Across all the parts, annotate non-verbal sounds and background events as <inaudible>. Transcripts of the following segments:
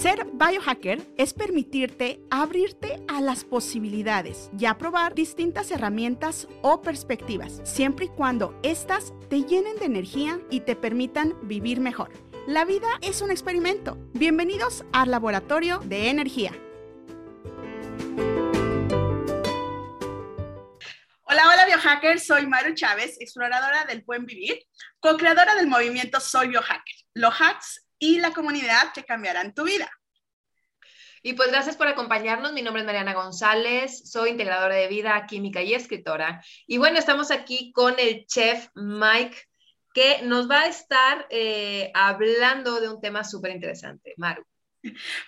Ser biohacker es permitirte abrirte a las posibilidades y a probar distintas herramientas o perspectivas, siempre y cuando éstas te llenen de energía y te permitan vivir mejor. La vida es un experimento. Bienvenidos al Laboratorio de Energía. Hola, hola biohackers, soy Maru Chávez, exploradora del buen vivir, co-creadora del movimiento Soy Biohacker, los hacks y la comunidad que cambiarán tu vida. Y pues gracias por acompañarnos. Mi nombre es Mariana González, soy integradora de vida, química y escritora. Y bueno, estamos aquí con el chef Mike, que nos va a estar eh, hablando de un tema súper interesante. Maru.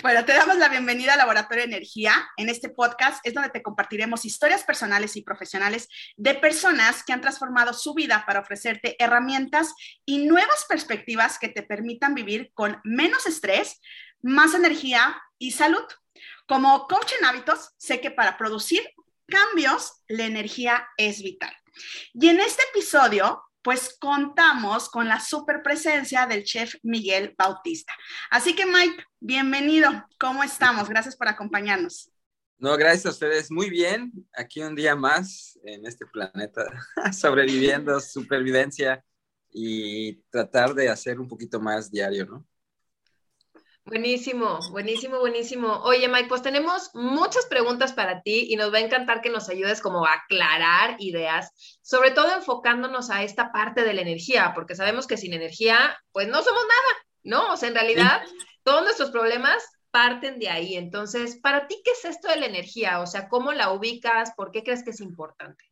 Bueno, te damos la bienvenida al Laboratorio de Energía. En este podcast es donde te compartiremos historias personales y profesionales de personas que han transformado su vida para ofrecerte herramientas y nuevas perspectivas que te permitan vivir con menos estrés, más energía y salud. Como coach en hábitos, sé que para producir cambios, la energía es vital. Y en este episodio pues contamos con la super presencia del chef Miguel Bautista. Así que Mike, bienvenido. ¿Cómo estamos? Gracias por acompañarnos. No, gracias a ustedes. Muy bien. Aquí un día más en este planeta, <laughs> sobreviviendo, supervivencia y tratar de hacer un poquito más diario, ¿no? Buenísimo, buenísimo, buenísimo. Oye, Mike, pues tenemos muchas preguntas para ti y nos va a encantar que nos ayudes como a aclarar ideas, sobre todo enfocándonos a esta parte de la energía, porque sabemos que sin energía, pues no somos nada, ¿no? O sea, en realidad, todos nuestros problemas parten de ahí. Entonces, para ti, ¿qué es esto de la energía? O sea, ¿cómo la ubicas? ¿Por qué crees que es importante?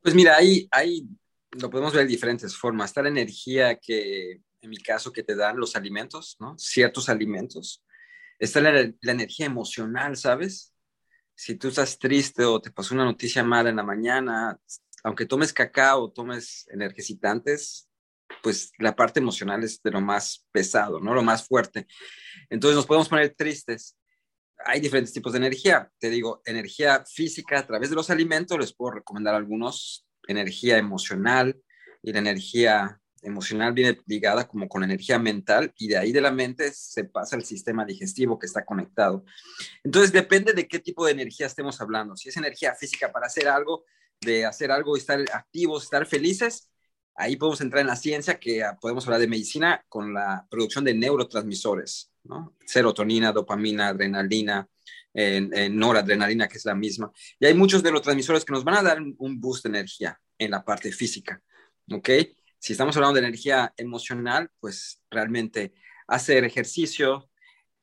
Pues mira, ahí, ahí lo podemos ver de diferentes formas. Está la energía que en mi caso, que te dan los alimentos, ¿no? Ciertos alimentos. Está la, energía emocional, ¿sabes? Si tú estás triste o te pasó una noticia mala en la mañana, aunque tomes cacao tomes energicitantes, pues la parte emocional es de lo más pesado, ¿no? Lo más fuerte. Entonces nos podemos poner tristes. Hay diferentes tipos de energía. Te digo, energía física a través de los alimentos, les puedo recomendar algunos, energía emocional y la energía emocional viene ligada como con energía mental y de ahí de la mente se pasa al sistema digestivo que está conectado. Entonces depende de qué tipo de energía estemos hablando. Si es energía física para hacer algo, de hacer algo y estar activos, estar felices, ahí podemos entrar en la ciencia que ah, podemos hablar de medicina con la producción de neurotransmisores. Serotonina, dopamina, adrenalina, noradrenalina, que es la misma. Y hay muchos neurotransmisores que nos van a dar un boost de energía en la parte física, ¿ok? Si estamos hablando de energía emocional, pues realmente hacer ejercicio,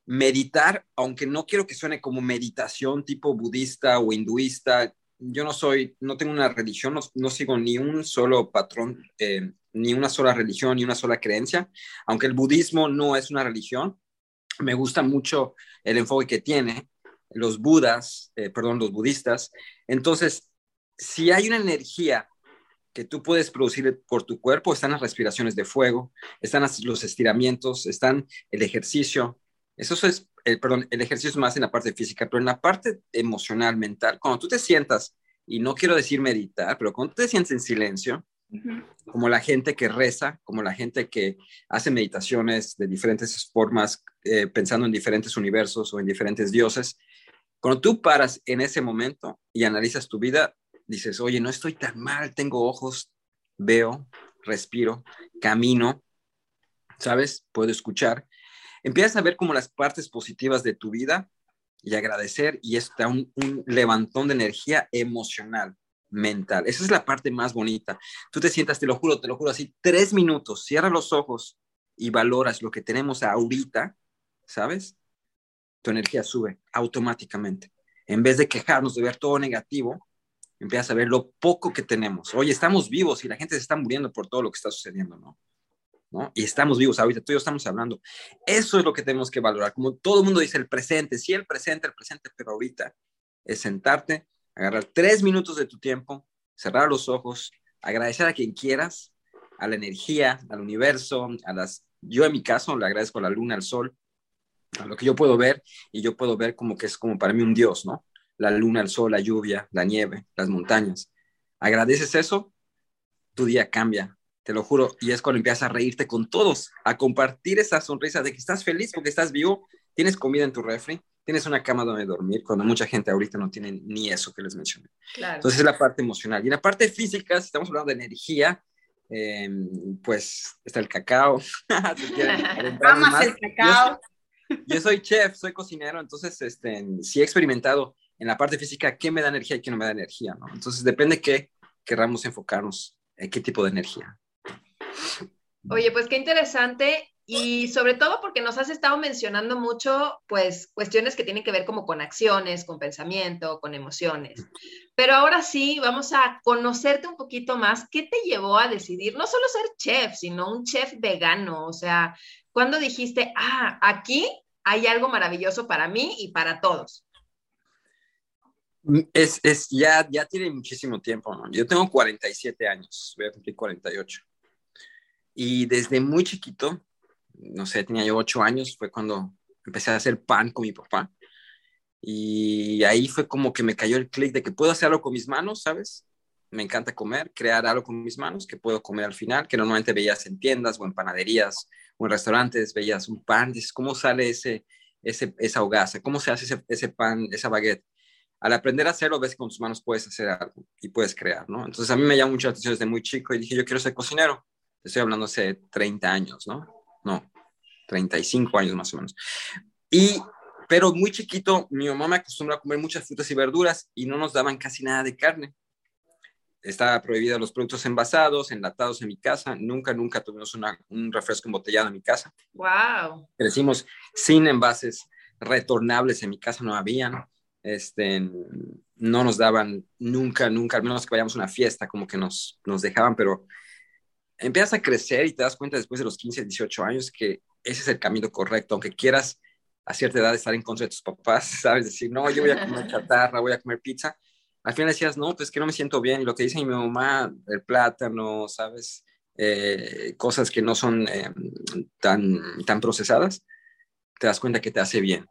meditar, aunque no quiero que suene como meditación tipo budista o hinduista, yo no soy, no tengo una religión, no, sigo ni un solo patrón, eh, ni una sola religión, ni una sola creencia, aunque el budismo no es una religión, me gusta mucho el enfoque que tiene los budas, eh, perdón, los budistas. Entonces, si hay una energía que tú puedes producir por tu cuerpo están las respiraciones de fuego, están los estiramientos, están el ejercicio. Eso es, el, perdón, el ejercicio es más en la parte física, pero en la parte emocional, mental, cuando tú te sientas, y no quiero decir meditar, pero cuando tú te sientes en silencio, como la gente que reza, como la gente que hace meditaciones de diferentes formas, eh, pensando en diferentes universos o en diferentes dioses, cuando tú paras en ese momento y analizas tu vida, dices, oye, no estoy tan mal, tengo ojos, veo, respiro, camino, ¿sabes? Puedo escuchar. Empiezas a ver como las partes positivas de tu vida y agradecer y está un, un levantón de energía emocional, mental. Esa es la parte más bonita. Tú te sientas, te lo juro, te lo juro, así tres minutos, cierra los ojos y valoras lo que tenemos ahorita, ¿sabes? Tu energía sube automáticamente. En vez de quejarnos de ver todo negativo, empiezas a ver lo poco que tenemos. Oye, estamos vivos y la gente se está muriendo por todo lo que está sucediendo, ¿no? ¿No? Y estamos vivos, ahorita tú y yo estamos hablando. Eso es lo que tenemos que valorar. Como todo mundo dice, el presente, sí, el presente, el presente, pero ahorita es sentarte, agarrar tres minutos de tu tiempo, cerrar los ojos, agradecer a quien quieras, a la energía, al universo, a las... Yo en mi caso le agradezco a la luna, al sol, a lo que yo puedo ver y yo puedo ver como que es como para mí un Dios, ¿no? La luna, el sol, la lluvia, la nieve, las montañas. Agradeces eso, tu día cambia te lo juro, y es cuando empiezas a reírte con todos, a compartir esa sonrisa de que estás feliz porque estás vivo, tienes comida en tu refri, tienes una cama donde dormir, cuando mucha gente ahorita no tiene ni eso que les mencioné. Entonces es la parte emocional. Y en la parte física, si estamos hablando de energía, em, pues está el cacao. <laughs> <laughs> Amas el cacao. Yo soy, chef, soy cocinero, entonces este, sí he experimentado en la parte física qué me da energía y qué no me da energía. Entonces depende qué querramos enfocarnos, en qué tipo de energía. Oye, pues qué interesante y sobre todo porque nos has estado mencionando mucho, pues, cuestiones que tienen que ver como con acciones, con pensamiento, con emociones. Pero ahora sí, vamos a conocerte un poquito más. ¿Qué te llevó a decidir no solo ser chef, sino un chef vegano? O sea, ¿cuándo dijiste, ah, aquí hay algo maravilloso para mí y para todos? Es, es ya, ya tiene muchísimo tiempo. Yo tengo 47 años, voy a cumplir 48. Y desde muy chiquito no sé, tenía yo ocho años, fue cuando empecé a hacer pan con mi papá. Y ahí fue como que me cayó el clic de que puedo hacer algo con mis manos, ¿sabes? Me encanta comer, crear algo con mis manos que puedo comer al final, que normalmente veías en tiendas o en panaderías o en restaurantes, veías un pan, dices, ¿cómo sale ese, ese, esa hogaza? ¿Cómo se hace ese pan, esa baguette? Al aprender a hacerlo, ves que con tus manos puedes hacer algo y puedes crear, ¿no? Entonces a mí me llamó mucho la atención desde muy chico y dije, yo quiero ser cocinero. Estoy hablando hace 30 años, ¿no? no, 35 años más o menos. Y, pero muy chiquito, mi mamá me acostumbró a comer muchas frutas y verduras y no nos daban casi nada de carne. Estaba prohibido los productos envasados, enlatados en mi casa. Nunca, nunca tuvimos un refresco embotellado en mi casa. Wow. Crecimos sin envases retornables en mi casa, no habían. Este, no nos daban nunca, nunca, al menos que vayamos a una fiesta, como que nos, nos dejaban, pero empiezas a crecer y te das cuenta después de los 15, 18 años que ese es el camino correcto, aunque quieras a cierta edad estar en contra de tus papás, <laughs> sabes, decir, no, yo voy a comer chatarra, voy a comer pizza. Al final decías, no, pues que no me siento bien. Y lo que dice mi mamá, el plátano, sabes, eh, cosas que no son eh, tan, tan procesadas, te das cuenta que te hace bien.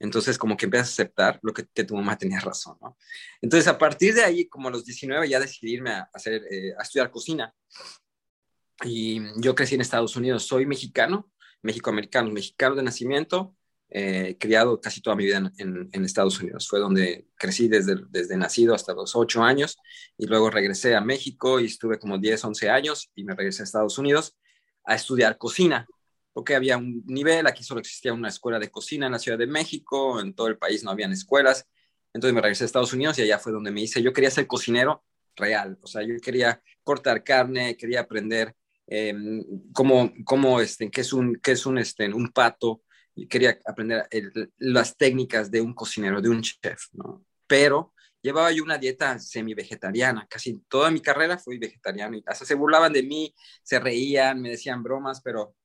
Entonces, como que empiezas a aceptar lo que, tu mamá tenía razón, ¿no? Entonces, a partir de ahí, como a los 19, ya decidí irme a, hacer, eh, a estudiar cocina. Y yo crecí en Estados Unidos, soy mexicano, México-americano, mexicano de nacimiento, eh, criado casi toda mi vida en, en, Estados Unidos. Fue donde crecí desde, desde nacido hasta los ocho años y luego regresé a México y estuve como 10, 11 años y me regresé a Estados Unidos a estudiar cocina, porque había un nivel, aquí solo existía una escuela de cocina en la Ciudad de México, en todo el país no habían escuelas, entonces me regresé a Estados Unidos y allá fue donde me hice, yo quería ser cocinero real, o sea, yo quería cortar carne, quería aprender eh, cómo, cómo, este, qué es un, qué es un, este, un pato, y quería aprender las técnicas de un cocinero, de un chef, ¿no? Pero llevaba yo una dieta semi-vegetariana, casi toda mi carrera fui vegetariano y hasta se burlaban de mí, se reían, me decían bromas, pero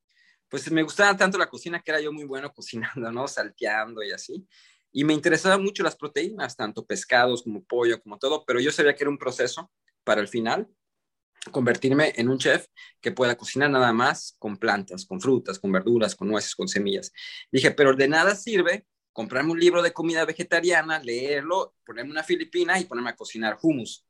pues me gustaba tanto la cocina que era yo muy bueno <laughs> cocinando, ¿no? Salteando y así. Y me interesaban mucho las proteínas, tanto pescados como pollo, como todo, pero yo sabía que era un proceso para el final convertirme en un chef que pueda cocinar nada más con plantas, con frutas, con verduras, con nueces, con semillas. Dije, pero de nada sirve comprarme un libro de comida vegetariana, leerlo, ponerme una filipina y ponerme a cocinar hummus.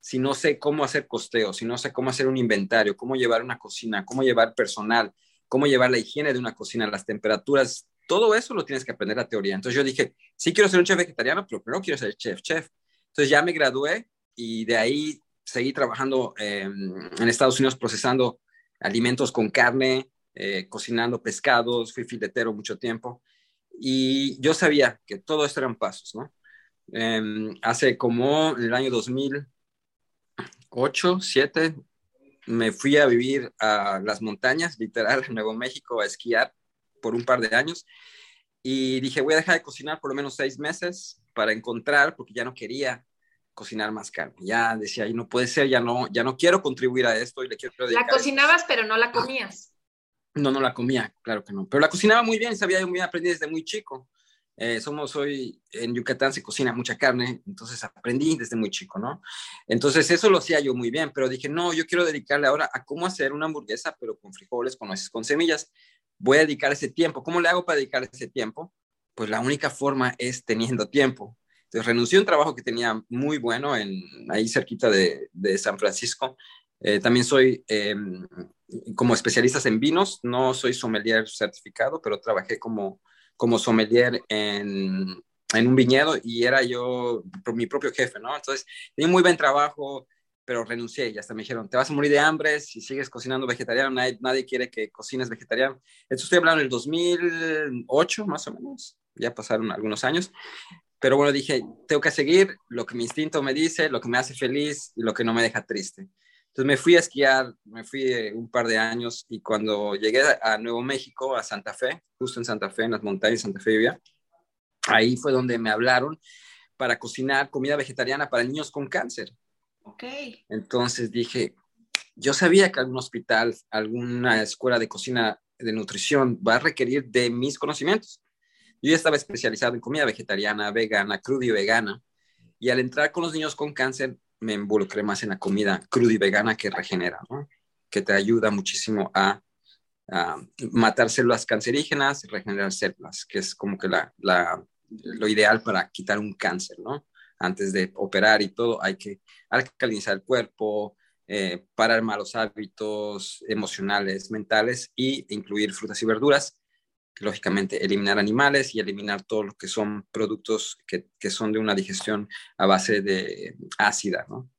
Si no sé cómo hacer costeo, si no sé cómo hacer un inventario, cómo llevar una cocina, cómo llevar personal, cómo llevar la higiene de una cocina, las temperaturas, todo eso lo tienes que aprender la teoría. Entonces yo dije, sí quiero ser un chef vegetariano, pero primero quiero ser chef, chef. Entonces ya me gradué y de ahí seguí trabajando em, en Estados Unidos procesando alimentos con carne, eh, cocinando pescados, fui filetero mucho tiempo y yo sabía que todo esto eran pasos, ¿no? Em, hace como en el año 2008, 2007, me fui a vivir a las montañas, literal, en Nuevo México, a esquiar por un par de años y dije, voy a dejar de cocinar por lo menos seis meses para encontrar, porque ya no quería cocinar más carne. Ya decía, y no puede ser, ya no, ya no quiero contribuir a esto y le quiero La cocinabas, pero no la comías. No, no la comía, claro que no. Pero la cocinaba muy bien, sabía, yo muy aprendí desde muy chico. Eh, somos hoy, en Yucatán se cocina mucha carne, entonces aprendí desde muy chico, ¿no? Entonces eso lo hacía yo muy bien, pero dije, no, yo quiero dedicarle ahora a cómo hacer una hamburguesa, pero con frijoles, con nueces, con semillas. Voy a dedicar ese tiempo. ¿Cómo le hago para dedicar ese tiempo? Pues la única forma es teniendo tiempo. Entonces renuncié a un trabajo que tenía muy bueno en, ahí cerquita de, de San Francisco, Eh, también soy em, como especialista en vinos, no soy sommelier certificado, pero trabajé como, como sommelier en, en un viñedo y era yo mi propio jefe, ¿no? Entonces, di muy buen trabajo, pero renuncié y hasta me dijeron, te vas a morir de hambre si sigues cocinando vegetariano, nadie, nadie quiere que cocines vegetariano. Esto estoy hablando del 2008, más o menos, ya pasaron algunos años, pero bueno, dije, tengo que seguir lo que mi instinto me dice, lo que me hace feliz y lo que no me deja triste. Entonces me fui a esquiar, me fui eh, un par de años y cuando llegué a Nuevo México, a Santa Fe, justo en Santa Fe, en las montañas de Santa Fe vivía, ahí fue donde me hablaron para cocinar comida vegetariana para niños con cáncer. Ok. Entonces dije, yo sabía que algún hospital, alguna escuela de cocina de nutrición va a requerir de mis conocimientos. Yo ya estaba especializado en comida vegetariana, vegana, cruda y vegana. Y al entrar con los niños con cáncer, me involucré más en la comida cruda y vegana que regenera, que te ayuda muchísimo a, matar células cancerígenas y regenerar células, que es como que la, lo ideal para quitar un cáncer, ¿no? Antes de operar y todo, hay que alcalinizar el cuerpo, eh, parar malos hábitos emocionales, mentales e incluir frutas y verduras. Lógicamente, eliminar animales y eliminar todo lo que son productos que, que son de una digestión a base de ácida, ¿no?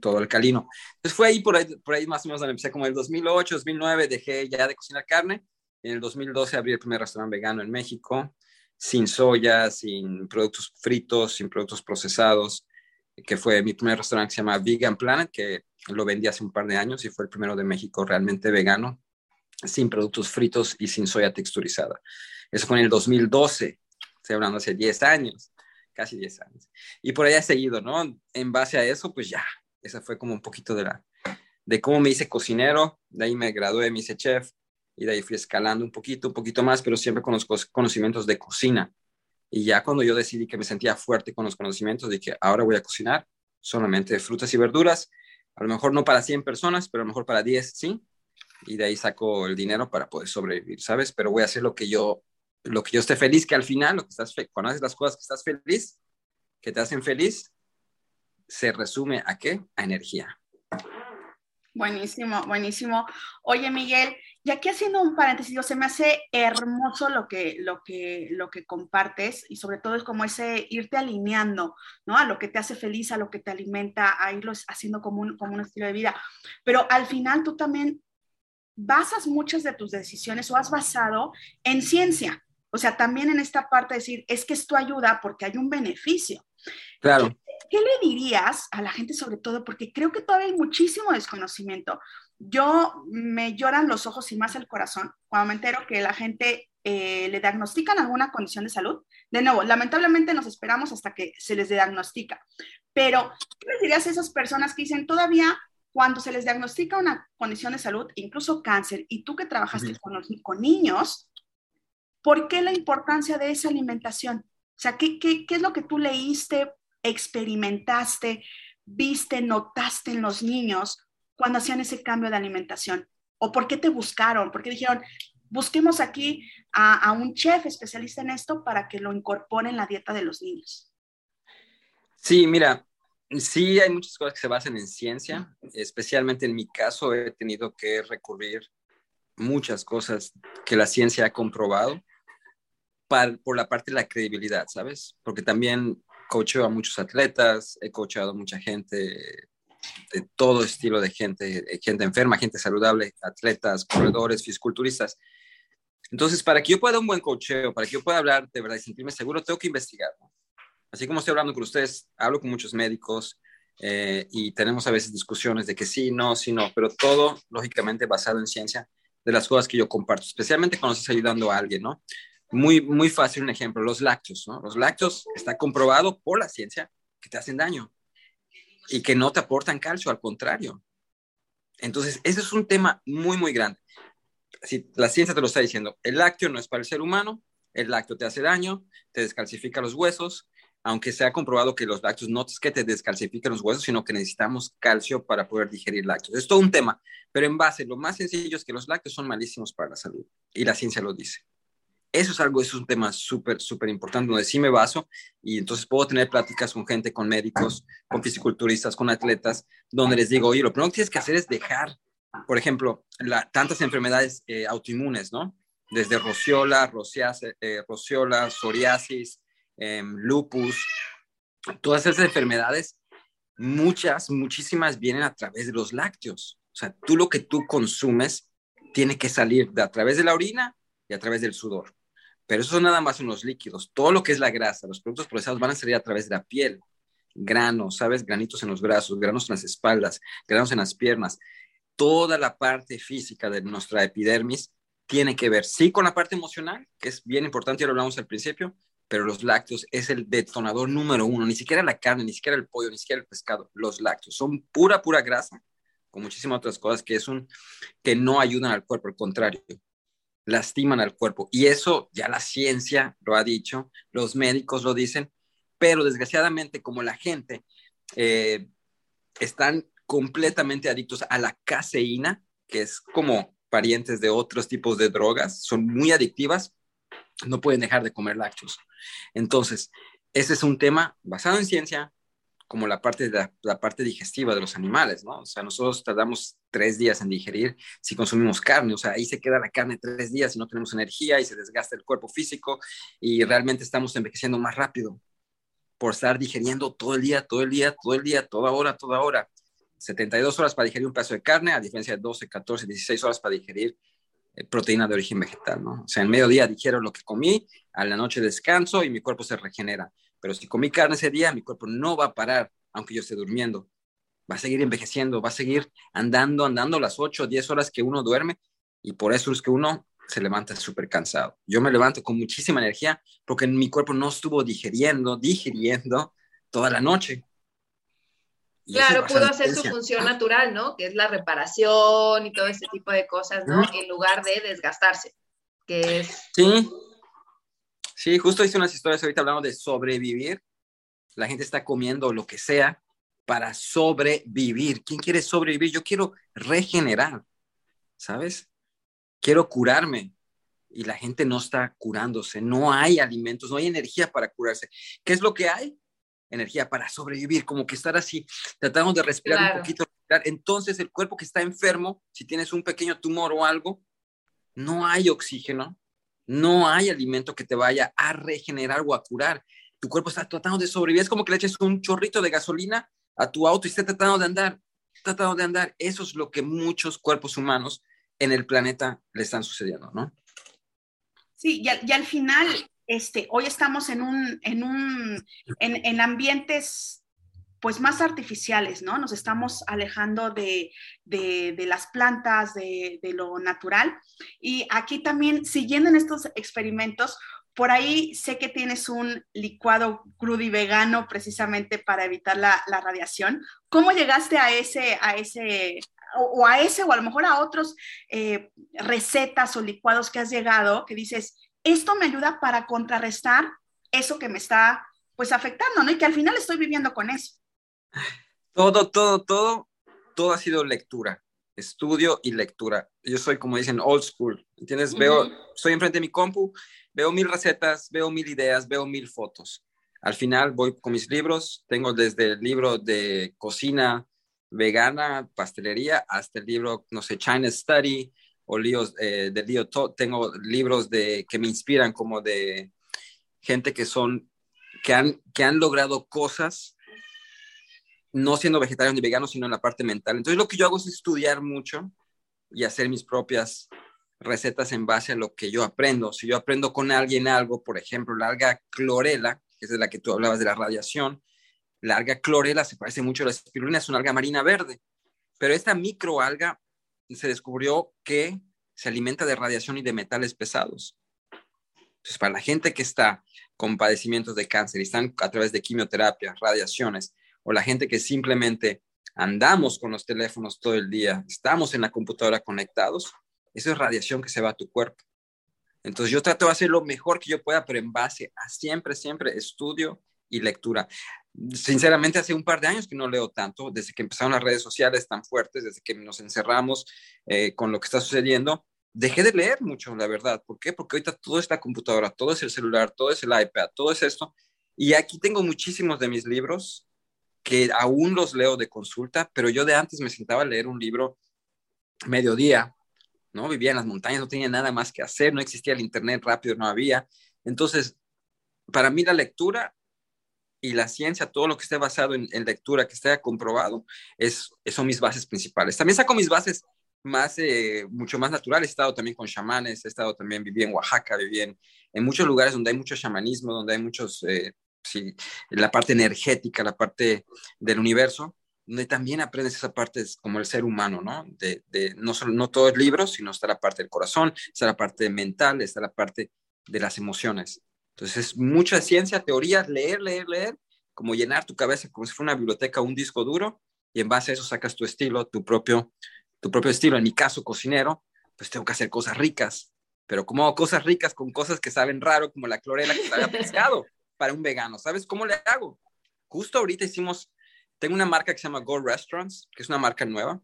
Todo alcalino. Entonces fue ahí por, ahí, por ahí más o menos donde empecé, como en el 2008, 2009, dejé ya de cocinar carne. En el 2012 abrí el primer restaurante vegano en México sin soya, sin productos fritos, sin productos procesados, que fue mi primer restaurante que se llama Vegan Planet, que lo vendí hace un par de años y fue el primero de México realmente vegano, sin productos fritos y sin soya texturizada. Eso fue en el 2012, estoy hablando hace 10 años, casi 10 años. Y por he seguido, ¿no? En base a eso, pues ya, esa fue como un poquito de la, de cómo me hice cocinero, de ahí me gradué, me hice chef, y de ahí fui escalando un poquito, un poquito más, pero siempre con los conocimientos de cocina. Y ya cuando yo decidí que me sentía fuerte con los conocimientos, dije, ahora voy a cocinar solamente frutas y verduras, a lo mejor no para 100 personas, pero a lo mejor para 10, sí. Y de ahí saco el dinero para poder sobrevivir, ¿sabes? Pero voy a hacer lo que yo, lo que yo esté feliz, que al final, lo que estás, cuando haces las cosas que estás feliz, que te hacen feliz, se resume a qué? A energía. Buenísimo, buenísimo. Oye, Miguel, y aquí haciendo un paréntesis, se me hace hermoso lo que, lo, que, lo que compartes y sobre todo es como ese irte alineando, ¿no? A lo que te hace feliz, a lo que te alimenta, a irlo haciendo como un, como un estilo de vida. Pero al final tú también basas muchas de tus decisiones o has basado en ciencia. O sea, también en esta parte de decir, es que esto ayuda porque hay un beneficio. Claro. ¿Qué le dirías a la gente sobre todo? Porque creo que todavía hay muchísimo desconocimiento. Yo me lloran los ojos y más el corazón cuando me entero que la gente eh, le diagnostican alguna condición de salud. De nuevo, lamentablemente nos esperamos hasta que se les diagnostica. Pero, ¿qué le dirías a esas personas que dicen todavía cuando se les diagnostica una condición de salud, incluso cáncer, y tú que trabajaste con, con niños, ¿por qué la importancia de esa alimentación? O sea, ¿qué, qué, qué es lo que tú leíste? experimentaste, viste, notaste en los niños cuando hacían ese cambio de alimentación? ¿O por qué te buscaron? ¿Por qué dijeron, busquemos aquí a, un chef especialista en esto para que lo incorpore en la dieta de los niños? Sí, mira, sí hay muchas cosas que se basan en ciencia, especialmente en mi caso he tenido que recurrir muchas cosas que la ciencia ha comprobado por la parte de la credibilidad, ¿sabes? Porque también coacheo a muchos atletas, he coachado a mucha gente de todo estilo de gente, gente enferma, gente saludable, atletas, corredores, fisiculturistas. Entonces, para que yo pueda dar un buen coacheo, para que yo pueda hablar de verdad y sentirme seguro, tengo que investigar. Así como estoy hablando con ustedes, hablo con muchos médicos eh, y tenemos a veces discusiones de que sí, no, sí, no, pero todo lógicamente basado en ciencia de las cosas que yo comparto, especialmente cuando estás ayudando a alguien, ¿no? Muy, muy fácil un ejemplo, los lácteos, ¿no? Los lácteos está comprobado por la ciencia que te hacen daño y que no te aportan calcio, al contrario. Entonces, ese es un tema muy, muy grande. Si la ciencia te lo está diciendo, el lácteo no es para el ser humano, el lácteo te hace daño, te descalcifica los huesos, aunque se ha comprobado que los lácteos no es que te descalcifiquen los huesos, sino que necesitamos calcio para poder digerir lácteos. Es todo un tema, pero en base, lo más sencillo es que los lácteos son malísimos para la salud y la ciencia lo dice. Eso es algo, eso es un tema súper, súper importante, donde sí me baso y entonces puedo tener pláticas con gente, con médicos, con fisiculturistas, con atletas, donde les digo, oye, lo primero que tienes que hacer es dejar, por ejemplo, tantas enfermedades eh, autoinmunes, ¿no? Desde rociola, eh, rociola, psoriasis, em, lupus, todas esas enfermedades, muchas, muchísimas vienen a través de los lácteos. O sea, tú lo que tú consumes tiene que salir de a través de la orina y a través del sudor. Pero eso nada más son los líquidos. Todo lo que es la grasa, los productos procesados van a salir a través de la piel. Granos, ¿sabes? Granitos en los brazos, granos en las espaldas, granos en las piernas. Toda la parte física de nuestra epidermis tiene que ver, sí, con la parte emocional, que es bien importante, ya lo hablamos al principio, pero los lácteos es el detonador número uno. Ni siquiera la carne, ni siquiera el pollo, ni siquiera el pescado. Los lácteos son pura, pura grasa, con muchísimas otras cosas que, es un, que no ayudan al cuerpo, al contrario, lastiman al cuerpo. Y eso ya la ciencia lo ha dicho, los médicos lo dicen, pero desgraciadamente como la gente eh, están completamente adictos a la caseína, que es como parientes de otros tipos de drogas, son muy adictivas, no pueden dejar de comer lácteos. Entonces, ese es un tema basado en ciencia, como la parte, de la, parte digestiva de los animales, ¿no? O sea, nosotros tardamos tres días en digerir si consumimos carne, o sea, ahí se queda la carne tres días y no tenemos energía y se desgasta el cuerpo físico y realmente estamos envejeciendo más rápido por estar digiriendo todo el día, todo el día, todo el día, toda hora, toda hora. 72 horas para digerir un pedazo de carne, a diferencia de 12, 14, 16 horas para digerir proteína de origen vegetal, ¿no? O sea, en mediodía digiero lo que comí, a la noche descanso y mi cuerpo se regenera. Pero si comí carne ese día, mi cuerpo no va a parar, aunque yo esté durmiendo. Va a seguir envejeciendo, va a seguir andando, andando las 8 o 10 horas que uno duerme y por eso es que uno se levanta súper cansado. Yo me levanto con muchísima energía porque mi cuerpo no estuvo digiriendo, digiriendo toda la noche. Claro, pudo hacer su función natural, ¿no? Que es la reparación y todo ese tipo de cosas, ¿no? En lugar de desgastarse, que es... Sí, Sí, justo hice unas historias ahorita hablando de sobrevivir. La gente está comiendo lo que sea para sobrevivir. ¿Quién quiere sobrevivir? Yo quiero regenerar, ¿sabes? Quiero curarme. Y la gente no está curándose. No hay alimentos, no hay energía para curarse. ¿Qué es lo que hay? Energía para sobrevivir, como que estar así, tratando de respirar un poquito. Entonces el cuerpo que está enfermo, si tienes un pequeño tumor o algo, no hay oxígeno, no hay alimento que te vaya a regenerar o a curar. Tu cuerpo está tratando de sobrevivir. Es como que le eches un chorrito de gasolina a tu auto y está tratando de andar, tratando de andar. Eso es lo que muchos cuerpos humanos en el planeta le están sucediendo, ¿no? Sí, y al, final, este, hoy estamos en un, en un, en ambientes pues más artificiales, ¿no? Nos estamos alejando de, las plantas, de, lo natural. Y aquí también, siguiendo en estos experimentos, por ahí sé que tienes un licuado crudo y vegano precisamente para evitar la, radiación. ¿Cómo llegaste a ese, a ese, o, a ese, o a lo mejor a otros eh, recetas o licuados que has llegado, que dices, esto me ayuda para contrarrestar eso que me está pues afectando, ¿no? Y que al final estoy viviendo con eso. Todo, todo, todo, todo ha sido lectura, estudio y lectura. Yo soy, como dicen, old school, ¿entiendes? Veo, estoy enfrente de mi compu, veo mil recetas, veo mil ideas, veo mil fotos. Al final voy con mis libros, tengo desde el libro de cocina vegana, pastelería, hasta el libro, no sé, China Study, o líos eh, lío, tengo libros de, que me inspiran como de gente que son, que han, que han logrado cosas no siendo vegetariano ni vegano, sino en la parte mental. Entonces lo que yo hago es estudiar mucho y hacer mis propias recetas en base a lo que yo aprendo. Si yo aprendo con alguien algo, por ejemplo, la alga clorela, que es de la que tú hablabas de la radiación, la alga clorela se parece mucho a la espirulina, es una alga marina verde, pero esta microalga se descubrió que se alimenta de radiación y de metales pesados. Entonces, para la gente que está con padecimientos de cáncer y están a través de quimioterapia, radiaciones, o la gente que simplemente andamos con los teléfonos todo el día, estamos en la computadora conectados, eso es radiación que se va a tu cuerpo. Entonces yo trato de hacer lo mejor que yo pueda, pero en base a siempre, siempre estudio y lectura. Sinceramente, hace un par de años que no leo tanto, desde que empezaron las redes sociales tan fuertes, desde que nos encerramos eh, con lo que está sucediendo, dejé de leer mucho, la verdad. ¿Por qué? Porque ahorita todo es la computadora, todo es el celular, todo es el iPad, todo es esto. Y aquí tengo muchísimos de mis libros que aún los leo de consulta, pero yo de antes me sentaba a leer un libro mediodía, ¿no? Vivía en las montañas, no tenía nada más que hacer, no existía el internet rápido, no había. Entonces, para mí la lectura y la ciencia, todo lo que esté basado en, lectura, que esté comprobado, es, son mis bases principales. También saco mis bases más, eh, mucho más naturales. He estado también con chamanes, he estado también, viví en Oaxaca, viví en, muchos lugares donde hay mucho chamanismo, donde hay muchos, eh, la parte energética, la parte del universo, donde también aprendes esa parte como el ser humano, ¿no? De, de no, solo, no todo es libro, sino está la parte del corazón, está la parte mental, está la parte de las emociones. Entonces es mucha ciencia, teoría, leer, leer, leer, como llenar tu cabeza como si fuera una biblioteca un disco duro, y en base a eso sacas tu estilo, tu propio, tu propio estilo. En mi caso, cocinero, pues tengo que hacer cosas ricas, pero como hago cosas ricas con cosas que saben raro, como la clorela que sabe pescado para un vegano, ¿sabes cómo le hago? Justo ahorita hicimos, tengo una marca que se llama Go Restaurants, que es una marca nueva,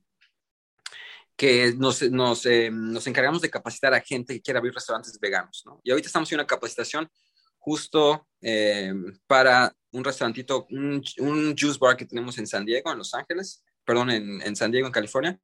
que nos, nos, eh, nos encargamos de capacitar a gente que quiera abrir restaurantes veganos, ¿no? Y ahorita estamos en una capacitación justo eh, para un restaurantito, un, juice bar que tenemos en San Diego, en Los Ángeles, perdón, en, San Diego, en California,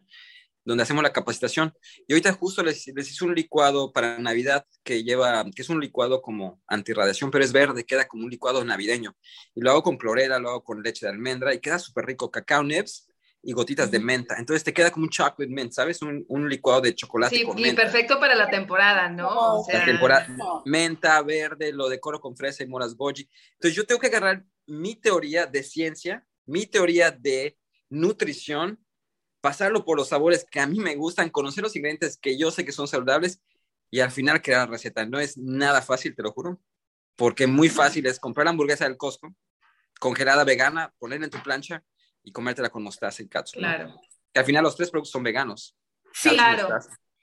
donde hacemos la capacitación. Y ahorita justo les, les, hice un licuado para Navidad que lleva, que es un licuado como antirradiación, pero es verde, queda como un licuado navideño. Y lo hago con clorela, lo hago con leche de almendra y queda súper rico. Cacao nibs y gotitas de menta. Entonces te queda como un chocolate mint, ¿sabes? Un, un licuado de chocolate sí, y perfecto para la temporada, ¿no? O sea... La temporada, menta, verde, lo decoro con fresa y moras goji. Entonces yo tengo que agarrar mi teoría de ciencia, mi teoría de nutrición, pasarlo por los sabores que a mí me gustan, conocer los ingredientes que yo sé que son saludables y al final crear la receta. No es nada fácil, te lo juro, porque muy fácil es comprar la hamburguesa del Costco, congelada vegana, ponerla en tu plancha, y comértela con mostaza y katsu. Claro. Que al final los tres productos son veganos. Sí, claro.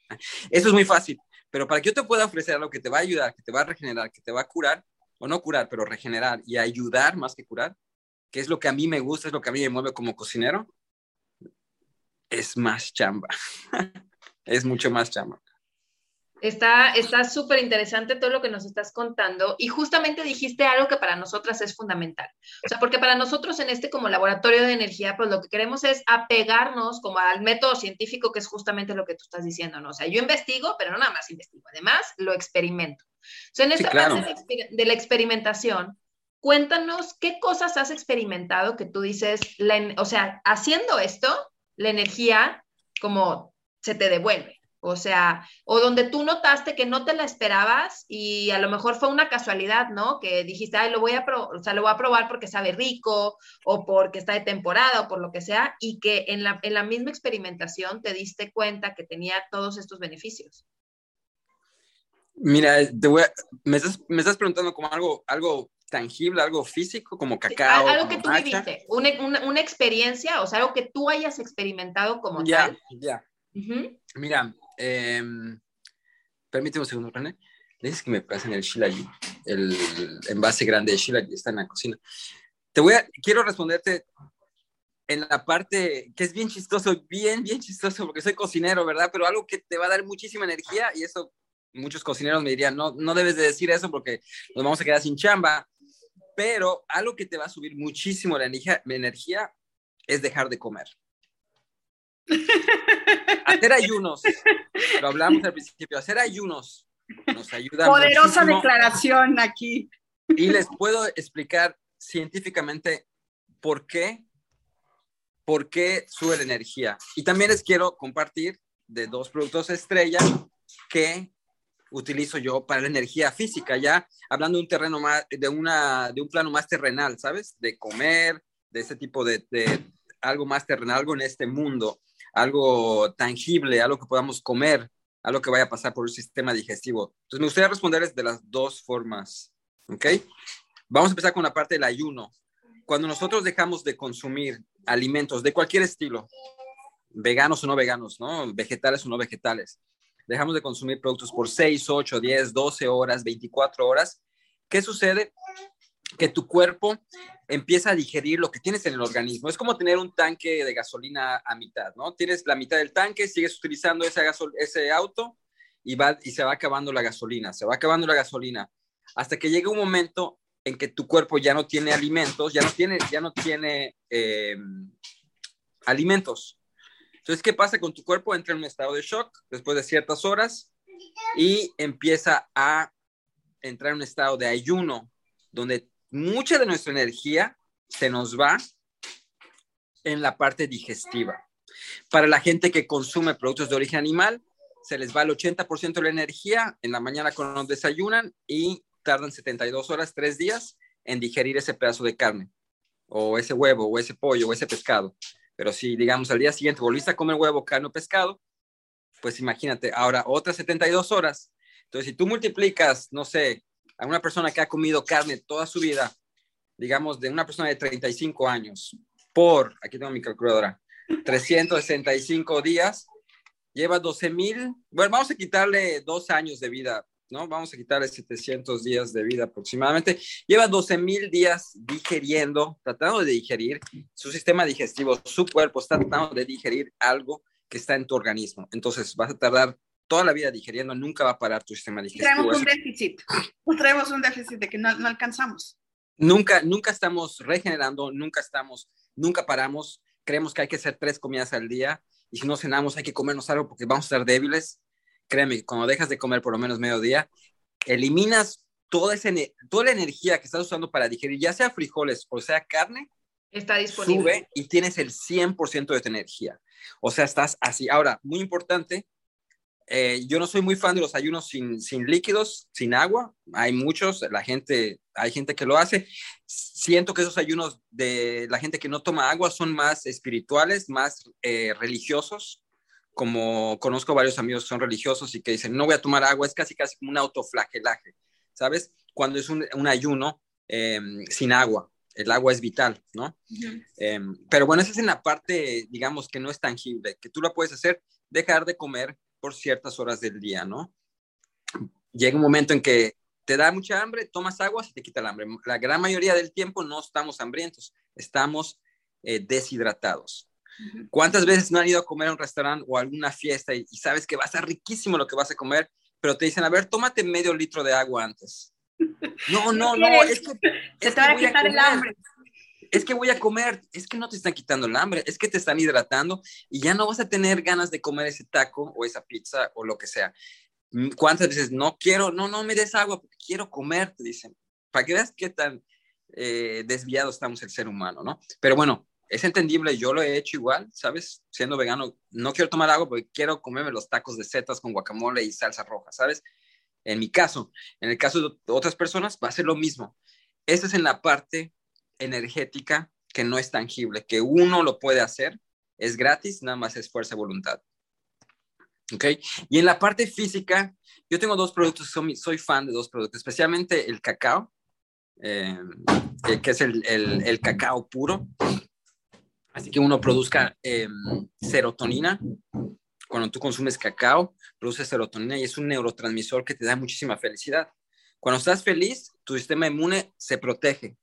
<laughs> Eso es muy fácil, pero para que yo te pueda ofrecer algo que te va a ayudar, que te va a regenerar, que te va a curar, o no curar, pero regenerar y ayudar más que curar, que es lo que a mí me gusta, es lo que a mí me mueve como cocinero, es más chamba. <laughs> es mucho más chamba. Está súper interesante todo lo que nos estás contando y justamente dijiste algo que para nosotras es fundamental. O sea, porque para nosotros en este como laboratorio de energía, pues lo que queremos es apegarnos como al método científico, que es justamente lo que tú estás diciendo, ¿no? O sea, yo investigo, pero no nada más investigo, además lo experimento. O sea, en esta parte de la experimentación, cuéntanos qué cosas has experimentado que tú dices, o sea, haciendo esto, la energía como se te devuelve. O sea, o donde tú notaste que no te la esperabas y a lo mejor fue una casualidad, ¿no? Que dijiste, ay, lo voy a, o sea, lo voy a probar porque sabe rico o porque está de temporada o por lo que sea, y que en la, en la misma experimentación te diste cuenta que tenía todos estos beneficios. Mira, me, estás, me, estás, preguntando como algo, algo tangible, algo físico, como cacao. algo que tú viviste, una, una, experiencia, o sea, algo que tú hayas experimentado como tal. Ya, ya. Mira, eh, permíteme un segundo, René. Le dices que me pasen el shilagi, el envase grande de shilagi, está en la cocina. Te voy a, quiero responderte en la parte que es bien chistoso, bien, bien chistoso, porque soy cocinero, ¿verdad? Pero algo que te va a dar muchísima energía y eso muchos cocineros me dirían, no, no debes de decir eso porque nos vamos a quedar sin chamba. Pero algo que te va a subir muchísimo la energía, la energía es dejar de comer. <laughs> Hacer ayunos, lo hablamos al principio, hacer ayunos nos ayuda. Poderosa declaración aquí. Y les puedo explicar científicamente por qué, por qué sube la energía. Y también les quiero compartir de dos productos estrella que utilizo yo para la energía física, ya hablando de un terreno más, de, una, de un plano más terrenal, ¿sabes? De comer, de ese tipo de, de algo más terrenal, algo en este mundo algo tangible, algo que podamos comer, algo que vaya a pasar por el sistema digestivo. Entonces, me gustaría responderles de las dos formas, ¿ok? Vamos a empezar con la parte del ayuno. Cuando nosotros dejamos de consumir alimentos de cualquier estilo, veganos o no veganos, ¿no? Vegetales o no vegetales, dejamos de consumir productos por 6, 8, 10, 12 horas, 24 horas, ¿qué sucede? Que tu cuerpo empieza a digerir lo que tienes en el organismo. Es como tener un tanque de gasolina a mitad, ¿no? Tienes la mitad del tanque, sigues utilizando ese, ese auto y, va, y se va acabando la gasolina, se va acabando la gasolina, hasta que llega un momento en que tu cuerpo ya no tiene alimentos, ya no tiene, ya no tiene em, alimentos. Entonces, ¿qué pasa con tu cuerpo? Entra en un estado de shock después de ciertas horas y empieza a entrar en un estado de ayuno, donde mucha de nuestra energía se nos va en la parte digestiva. Para la gente que consume productos de origen animal, se les va el 80% de la energía en la mañana cuando desayunan y tardan 72 horas, 3 días en digerir ese pedazo de carne, o ese huevo, o ese pollo, o ese pescado. Pero si, digamos, al día siguiente volviste a comer huevo, carne o pescado, pues imagínate, ahora otras 72 horas. Entonces, si tú multiplicas, no sé, a una persona que ha comido carne toda su vida, digamos, de una persona de 35 años, por, aquí tengo mi calculadora, 365 días, lleva 12 mil, bueno, vamos a quitarle dos años de vida, ¿no? Vamos a quitarle 700 días de vida aproximadamente. Lleva 12 mil días digeriendo, tratando de digerir, su sistema digestivo, su cuerpo está tratando de digerir algo que está en tu organismo. Entonces vas a tardar toda la vida digeriendo, nunca va a parar tu sistema digestivo. Traemos un déficit, traemos un déficit de que no, no alcanzamos. Nunca, nunca estamos regenerando, nunca estamos, nunca paramos. Creemos que hay que hacer tres comidas al día y si no cenamos hay que comernos algo porque vamos a estar débiles. Créeme, cuando dejas de comer por lo menos medio día, eliminas toda, esa, toda la energía que estás usando para digerir, ya sea frijoles o sea carne, está disponible. Sube y tienes el 100% de tu energía. O sea, estás así. Ahora, muy importante, eh, yo no soy muy fan de los ayunos sin, sin, líquidos, sin agua. Hay muchos, la gente, hay gente que lo hace. Siento que esos ayunos de la gente que no toma agua son más espirituales, más eh, religiosos. Como conozco varios amigos que son religiosos y que dicen, no voy a tomar agua, es casi casi como un autoflagelaje, ¿sabes? Cuando es un, un ayuno em, sin agua. El agua es vital, ¿no? Em, pero bueno, esa es en la parte, digamos, que no es tangible, que tú la puedes hacer, dejar de comer por ciertas horas del día, ¿no? Llega un momento en que te da mucha hambre, tomas agua y te quita el hambre. La gran mayoría del tiempo no estamos hambrientos, estamos eh, deshidratados. ¿Cuántas veces no han ido a comer a un restaurante o a alguna fiesta y, sabes que va a ser riquísimo lo que vas a comer, pero te dicen, a ver, tómate medio litro de agua antes? No, no, no, es que, te va a quitar el hambre es que voy a comer, es que no te están quitando el hambre, es que te están hidratando y ya no vas a tener ganas de comer ese taco o esa pizza o lo que sea. Mm, ¿Cuántas veces no quiero, no, no me des agua porque quiero comer? Te dicen, para que veas qué tan eh, desviado estamos el ser humano, ¿no? Pero bueno, es entendible, yo lo he hecho igual, ¿sabes? Siendo vegano, no quiero tomar agua porque quiero comerme los tacos de setas con guacamole y salsa roja, ¿sabes? En mi caso, en el caso de otras personas va a ser lo mismo. Esta es en la parte energética que no es tangible, que uno lo puede hacer, es gratis, nada más es fuerza de voluntad. ¿Ok? Y en la parte física, yo tengo dos productos, soy, soy fan de dos productos, especialmente el cacao, eh, que es el, el, cacao puro. Así que uno produzca em, serotonina. Cuando tú consumes cacao, produce serotonina y es un neurotransmisor que te da muchísima felicidad. Cuando estás feliz, tu sistema inmune se protege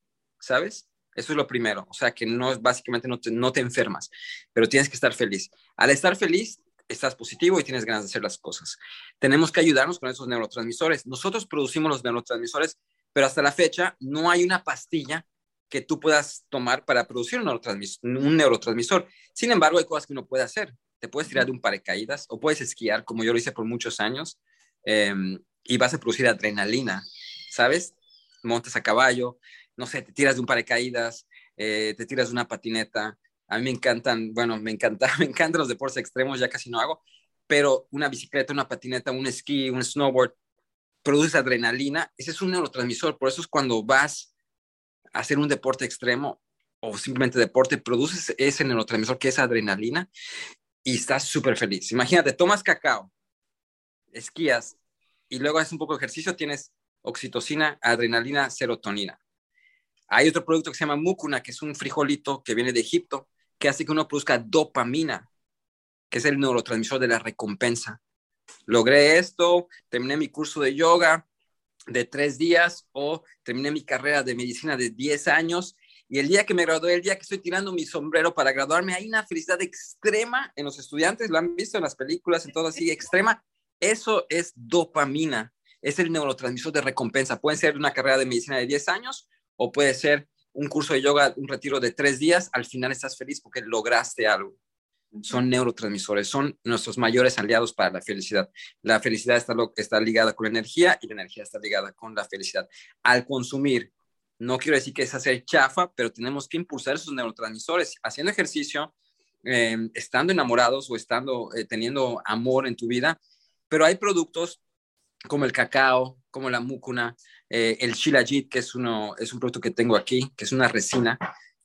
¿sabes? Eso es lo primero, o sea que no básicamente no te, no te enfermas, pero tienes que estar feliz. Al estar feliz, estás positivo y tienes ganas de hacer las cosas. Tenemos que ayudarnos con esos neurotransmisores. Nosotros producimos los neurotransmisores, pero hasta la fecha no hay una pastilla que tú puedas tomar para producir un neurotransmisor. Sin embargo, hay cosas que uno puede hacer. Te puedes tirar de un paracaídas o puedes esquiar, como yo lo hice por muchos años, em, y vas a producir adrenalina, ¿sabes? Montas a caballo, no sé, te tiras de un paracaídas, eh, te tiras de una patineta. A mí me encantan, bueno, me encanta, <laughs> me encantan los deportes extremos, ya casi no hago, pero una bicicleta, una patineta, un esquí, un snowboard, produce adrenalina. Ese es un neurotransmisor, por eso es cuando vas a hacer un deporte extremo o simplemente deporte, produces ese neurotransmisor que es adrenalina y estás súper feliz. Imagínate, tomas cacao, esquías y luego haces un poco de ejercicio, tienes oxitocina, adrenalina, serotonina. Hay otro producto que se llama mucuna, que es un frijolito que viene de Egipto, que hace que uno produzca dopamina, que es el neurotransmisor de la recompensa. Logré esto, terminé mi curso de yoga de tres días o terminé mi carrera de medicina de 10 años y el día que me gradué, el día que estoy tirando mi sombrero para graduarme, hay una felicidad extrema en los estudiantes, lo han visto en las películas, en todo así, extrema. Eso es dopamina, es el neurotransmisor de recompensa. Puede ser una carrera de medicina de 10 años o puede ser un curso de yoga, un retiro de tres días. Al final estás feliz porque lograste algo. Son neurotransmisores, son nuestros mayores aliados para la felicidad. La felicidad está, está ligada con la energía y la energía está ligada con la felicidad. Al consumir no quiero decir que es hacer chafa, pero tenemos que impulsar esos neurotransmisores haciendo ejercicio, em, estando enamorados o estando eh, teniendo amor en tu vida. Pero hay productos como el cacao, como la mucuna, eh, el shilajit, que es, uno, es un producto que tengo aquí, que es una resina,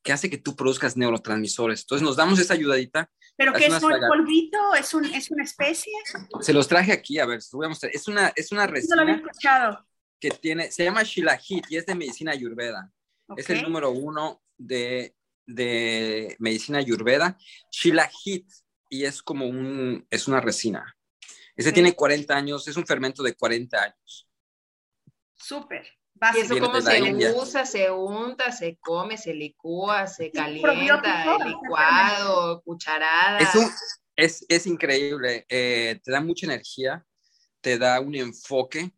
que hace que tú produzcas neurotransmisores. Entonces nos damos esa ayudadita. ¿Pero qué es un polvito? ¿Es, un, ¿Es una especie? Se los traje aquí, a ver, voy a mostrar. Es una, es una resina. No lo había escuchado que tiene, se llama Shilajit y es de medicina ayurveda. Es el número uno de, de medicina ayurveda. Shilajit y es como un, es una resina. Ese tiene 40 años, es un fermento de 40 años. Súper. ¿Y eso cómo se usa, se unta, se come, se licúa, se calienta, licuado, cucharada? Es, es, increíble, eh, te da mucha energía, te da un enfoque,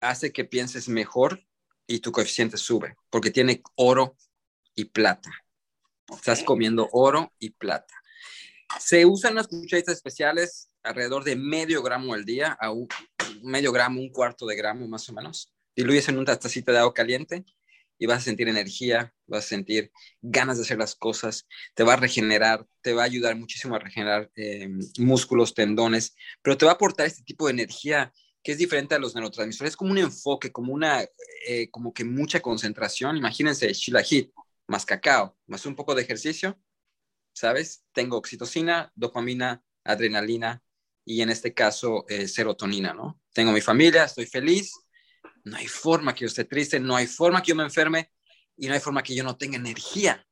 hace que pienses mejor y tu coeficiente sube, porque tiene oro y plata. Estás comiendo oro y plata. Se usan las cucharitas especiales alrededor de medio gramo al día, a un, medio gramo, un cuarto de gramo más o menos. Diluyes en una tacita de agua caliente y vas a sentir energía, vas a sentir ganas de hacer las cosas, te va a regenerar, te va a ayudar muchísimo a regenerar eh, músculos, tendones, pero te va a aportar este tipo de energía que es diferente a los neurotransmisores, es como un enfoque, como una, eh, como que mucha concentración. Imagínense, shilajit más cacao, más un poco de ejercicio, ¿sabes? Tengo oxitocina, dopamina, adrenalina y en este caso eh, serotonina, ¿no? Tengo mi familia, estoy feliz, no hay forma que yo esté triste, no hay forma que yo me enferme y no hay forma que yo no tenga energía.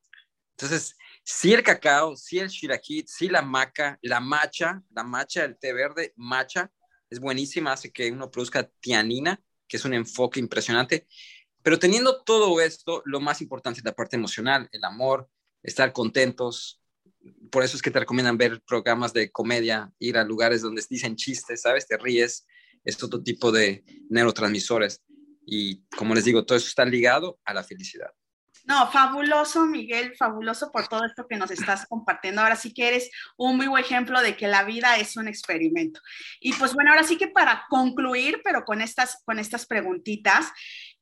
Entonces, si el cacao, si el shilajit, si la maca, la macha, la macha, el té verde, macha, es buenísima, hace que uno produzca tianina, que es un enfoque impresionante. Pero teniendo todo esto, lo más importante es la parte emocional, el amor, estar contentos. Por eso es que te recomiendan ver programas de comedia, ir a lugares donde dicen chistes, ¿sabes? Te ríes, es otro tipo de neurotransmisores. Y como les digo, todo eso está ligado a la felicidad. No, fabuloso, Miguel, fabuloso por todo esto que nos estás compartiendo. Ahora sí que eres un muy buen ejemplo de que la vida es un experimento. Y pues bueno, ahora sí que para concluir, pero con estas, con estas preguntitas,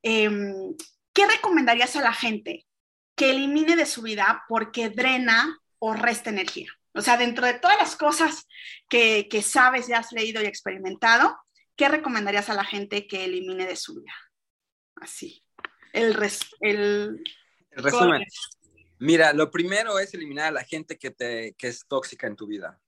em, ¿qué recomendarías a la gente que elimine de su vida porque drena o resta energía? O sea, dentro de todas las cosas que, que sabes, ya has leído y experimentado, ¿qué recomendarías a la gente que elimine de su vida? Así. El, el, el resumen. Mira, lo primero es eliminar a la gente que, te, que es tóxica en tu vida.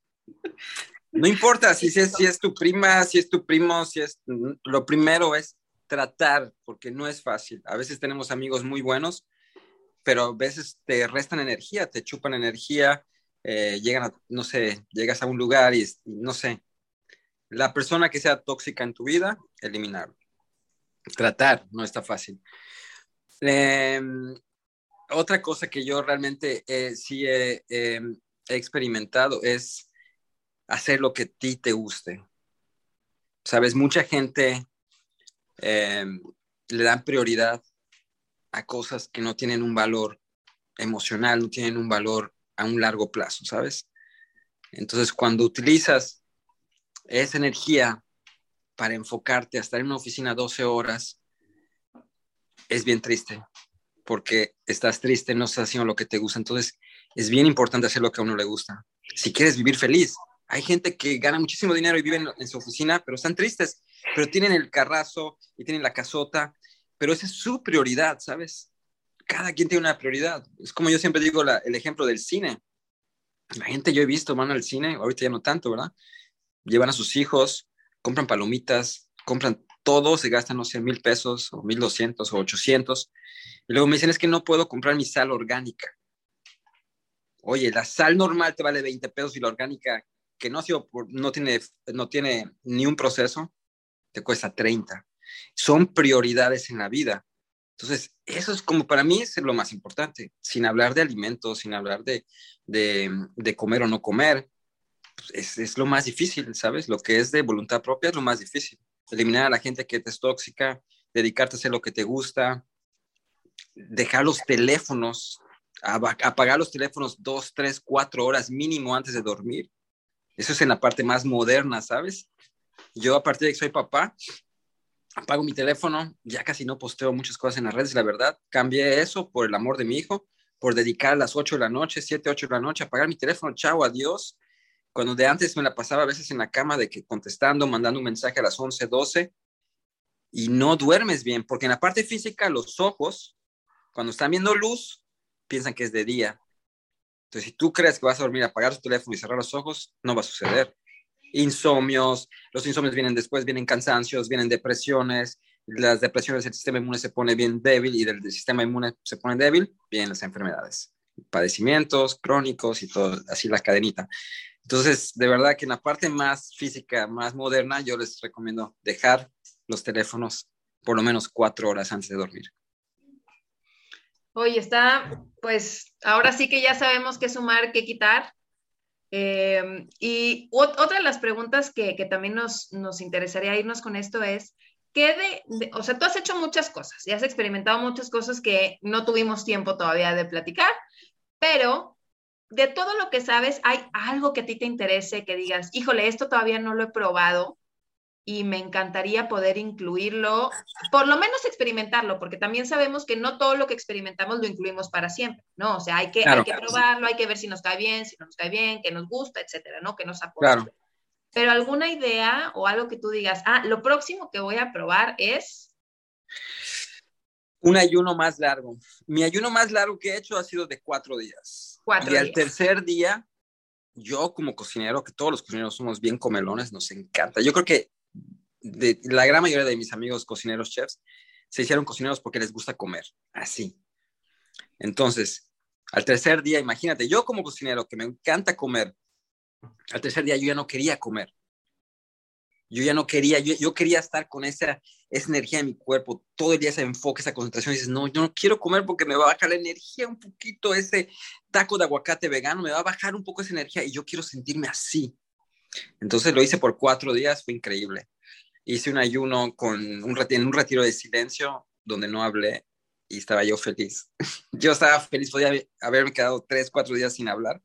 No importa si, es, si es tu prima, si es tu primo, si es... Lo primero es tratar, porque no es fácil. A veces tenemos amigos muy buenos, pero a veces te restan energía, te chupan energía, eh, llegan a, no sé, llegas a un lugar y, no sé, la persona que sea tóxica en tu vida, eliminarlo. Tratar, no está fácil. Eh, otra cosa que yo realmente eh, sí he, experimentado es hacer lo que a ti te guste. Sabes, mucha gente em, le dan prioridad a cosas que no tienen un valor emocional, no tienen un valor a un largo plazo, ¿sabes? Entonces, cuando utilizas esa energía para enfocarte a estar en una oficina 12 horas, es bien triste, porque estás triste, no estás haciendo lo que te gusta. Entonces, es bien importante hacer lo que a uno le gusta. Si quieres vivir feliz, hay gente que gana muchísimo dinero y vive en, su oficina, pero están tristes, pero tienen el carrazo y tienen la casota, pero esa es su prioridad, ¿sabes? Cada quien tiene una prioridad. Es como yo siempre digo el ejemplo del cine. La gente yo he visto van al cine, ahorita ya no tanto, ¿verdad? Llevan a sus hijos, compran palomitas, compran todo, se gastan, no sé, mil pesos o mil doscientos o ochocientos y luego me dicen, es que no puedo comprar mi sal orgánica. Oye, la sal normal te vale 20 pesos y la orgánica, que no, no, tiene, no tiene ni un proceso, te cuesta 30. Son prioridades en la vida. Entonces, eso es como para mí es lo más importante, sin hablar de alimentos, sin hablar de, de, comer o no comer. pues, es, lo más difícil, ¿sabes? Lo que es de voluntad propia es lo más difícil. Eliminar a la gente que te es tóxica, dedicarte a hacer lo que te gusta, dejar los teléfonos, apagar los teléfonos dos, tres, cuatro horas mínimo antes de dormir. Eso es en la parte más moderna, ¿sabes? Yo a partir de que soy papá, apago mi teléfono, ya casi no posteo muchas cosas en las redes, la verdad. Cambié eso por el amor de mi hijo, por dedicar las 8 de la noche, 7, 8 de la noche, apagar mi teléfono, chao, adiós. Cuando de antes me la pasaba a veces en la cama de que contestando, mandando un mensaje a las 11, 12 y no duermes bien, porque en la parte física los ojos, cuando están viendo luz, piensan que es de día. Entonces, si tú crees que vas a dormir, apagar tu teléfono y cerrar los ojos, no va a suceder insomnios, los insomnios vienen después, vienen cansancios, vienen depresiones, las depresiones el sistema inmune se pone bien débil y del, sistema inmune se pone débil, vienen las enfermedades, padecimientos crónicos y todo, así la cadenita. Entonces, de verdad que en la parte más física, más moderna, yo les recomiendo dejar los teléfonos por lo menos cuatro horas antes de dormir. Oye, está, pues ahora sí que ya sabemos qué sumar, qué quitar. Em, y otra de las preguntas que, también nos, interesaría irnos con esto es, ¿qué de, o sea, tú has hecho muchas cosas y has experimentado muchas cosas que no tuvimos tiempo todavía de platicar, pero de todo lo que sabes, ¿hay algo que a ti te interese, que digas, híjole, esto todavía no lo he probado y me encantaría poder incluirlo, por lo menos experimentarlo, porque también sabemos que no todo lo que experimentamos lo incluimos para siempre, ¿no? O sea, hay que, hay que probarlo, hay que ver si nos cae bien, si no nos cae bien, que nos gusta, etcétera, ¿no? Que nos aporta. Claro. Pero alguna idea o algo que tú digas, ah, lo próximo que voy a probar es... Un ayuno más largo. Mi ayuno más largo que he hecho ha sido de cuatro días. Cuatro y al tercer día, yo como cocinero, que todos los cocineros somos bien comelones, nos encanta. Yo creo que de, la gran mayoría de mis amigos cocineros chefs se hicieron cocineros porque les gusta comer, así. Entonces, al tercer día, imagínate, yo como cocinero que me encanta comer, al tercer día yo ya no quería comer. Yo ya no quería, yo, quería estar con esa, energía en mi cuerpo, todo el día ese enfoque, esa concentración. Dices, no, yo no quiero comer porque me va a bajar la energía un poquito, ese taco de aguacate vegano, me va a bajar un poco esa energía y yo quiero sentirme así. Entonces lo hice por cuatro días, fue increíble. Hice un ayuno con un en un retiro de silencio donde no hablé y estaba yo feliz. <laughs> yo estaba feliz, podía haberme quedado tres, cuatro días sin hablar,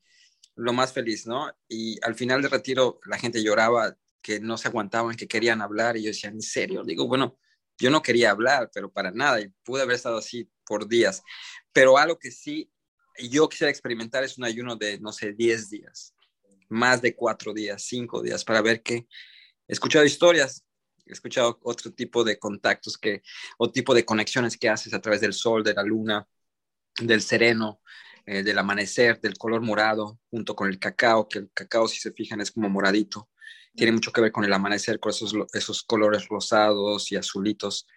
lo más feliz, ¿no? Y al final del retiro la gente lloraba, que no se aguantaban, que querían hablar y yo decía, ¿en serio? Digo, bueno, yo no quería hablar, pero para nada, y pude haber estado así por días. Pero algo que sí yo quisiera experimentar es un ayuno de, no sé, 10 días más de cuatro días, cinco días, para ver qué. He escuchado historias, he escuchado otro tipo de contactos que, o tipo de conexiones que haces a través del sol, de la luna, del sereno, eh, del amanecer, del color morado, junto con el cacao, que el cacao, si se fijan, es como moradito. Tiene mucho que ver con el amanecer, con esos, esos colores rosados y azulitos.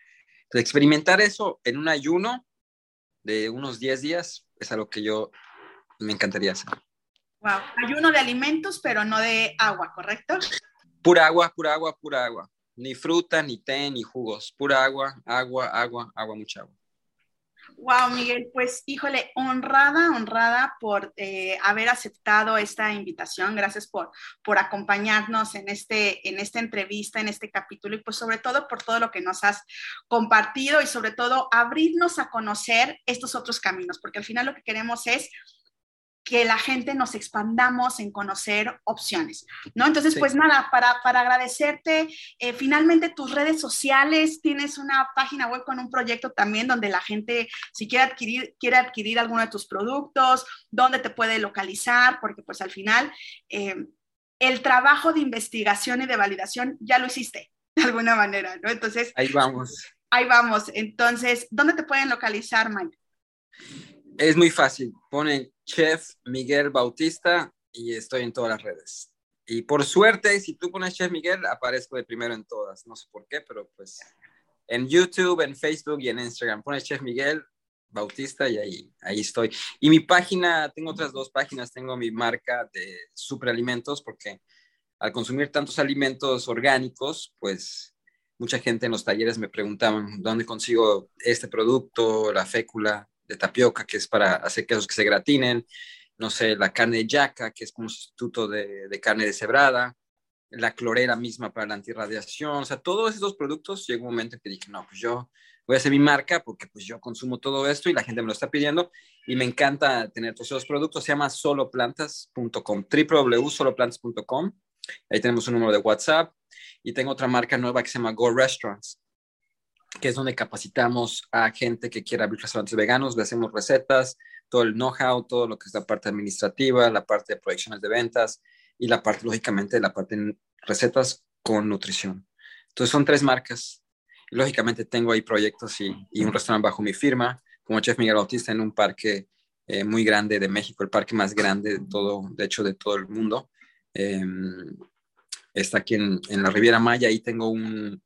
Entonces, experimentar eso en un ayuno de unos 10 días es algo que yo me encantaría hacer. Wow. Ayuno de alimentos, pero no de agua, ¿correcto? Pura agua, pura agua, pura agua. Ni fruta, ni té, ni jugos. Pura agua, agua, agua, agua, mucha agua. Wow, Miguel, pues híjole, honrada, honrada por eh, haber aceptado esta invitación. Gracias por, por acompañarnos en, este, en esta entrevista, en este capítulo y pues sobre todo por todo lo que nos has compartido y sobre todo abrirnos a conocer estos otros caminos, porque al final lo que queremos es que la gente nos expandamos en conocer opciones, ¿no? Entonces, pues nada, para, para agradecerte, eh, finalmente tus redes sociales, tienes una página web con un proyecto también donde la gente, si quiere adquirir, quiere adquirir alguno de tus productos, dónde te puede localizar, porque pues al final eh, el trabajo de investigación y de validación ya lo hiciste de alguna manera, ¿no? Entonces... Ahí vamos. Ahí vamos. Entonces, ¿dónde te pueden localizar, Mike? Es muy fácil. Ponen Chef Miguel Bautista y estoy en todas las redes. Y por suerte, si tú pones Chef Miguel, aparezco de primero en todas. No sé por qué, pero pues en YouTube, en Facebook y en Instagram. Pones Chef Miguel Bautista y ahí, ahí estoy. Y mi página, tengo otras dos páginas. Tengo mi marca de superalimentos porque al consumir tantos alimentos orgánicos, pues mucha gente en los talleres me preguntaban dónde consigo este producto, la fécula, tapioca, que es para hacer quesos que se gratinen, no sé, la carne de yaca, que es como sustituto de, de carne deshebrada, la clorera misma para la antirradiación, o sea, todos esos productos, llegó un momento en que dije, no, pues yo voy a hacer mi marca porque pues yo consumo todo esto y la gente me lo está pidiendo y me encanta tener todos esos productos. Se llama soloplantas.com, www.soloplantas.com. Ahí tenemos un número de WhatsApp y tengo otra marca nueva que se llama Go Restaurants, que es donde capacitamos a gente que quiera abrir restaurantes veganos, le hacemos recetas, todo el know-how, todo lo que es la parte administrativa, la parte de proyecciones de ventas y la parte, lógicamente, la parte de recetas con nutrición. Entonces son tres marcas lógicamente tengo ahí proyectos y, un restaurante bajo mi firma, como Chef Miguel Bautista en un parque eh, muy grande de México, el parque más grande de todo, de hecho, de todo el mundo. Em, está aquí en, la Riviera Maya, ahí tengo un,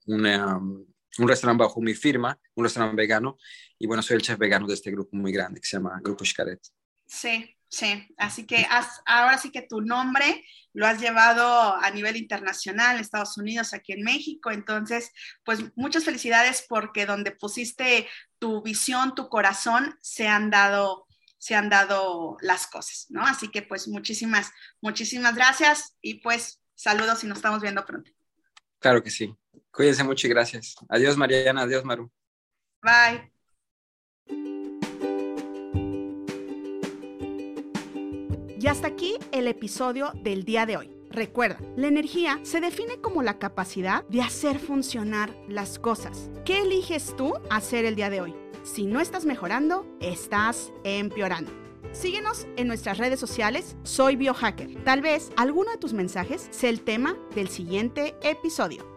un restaurante bajo mi firma, un restaurante vegano, y bueno, soy el chef vegano de este grupo muy grande que se llama Grupo Xcaret. Sí, Sí, así que ahora sí que tu nombre lo has llevado a nivel internacional, Estados Unidos, aquí en México. Entonces, pues muchas felicidades porque donde pusiste tu visión, tu corazón, se han dado, se han dado las cosas, ¿no? Así que pues muchísimas, muchísimas gracias y pues saludos y nos estamos viendo pronto. Claro que sí. Cuídense mucho y gracias. Adiós, Mariana. Adiós, Maru. Bye. Y hasta aquí el episodio del día de hoy. Recuerda, la energía se define como la capacidad de hacer funcionar las cosas. ¿Qué eliges tú hacer el día de hoy? Si no estás mejorando, estás empeorando. Síguenos en nuestras redes sociales, soy biohacker. Tal vez alguno de tus mensajes sea el tema del siguiente episodio.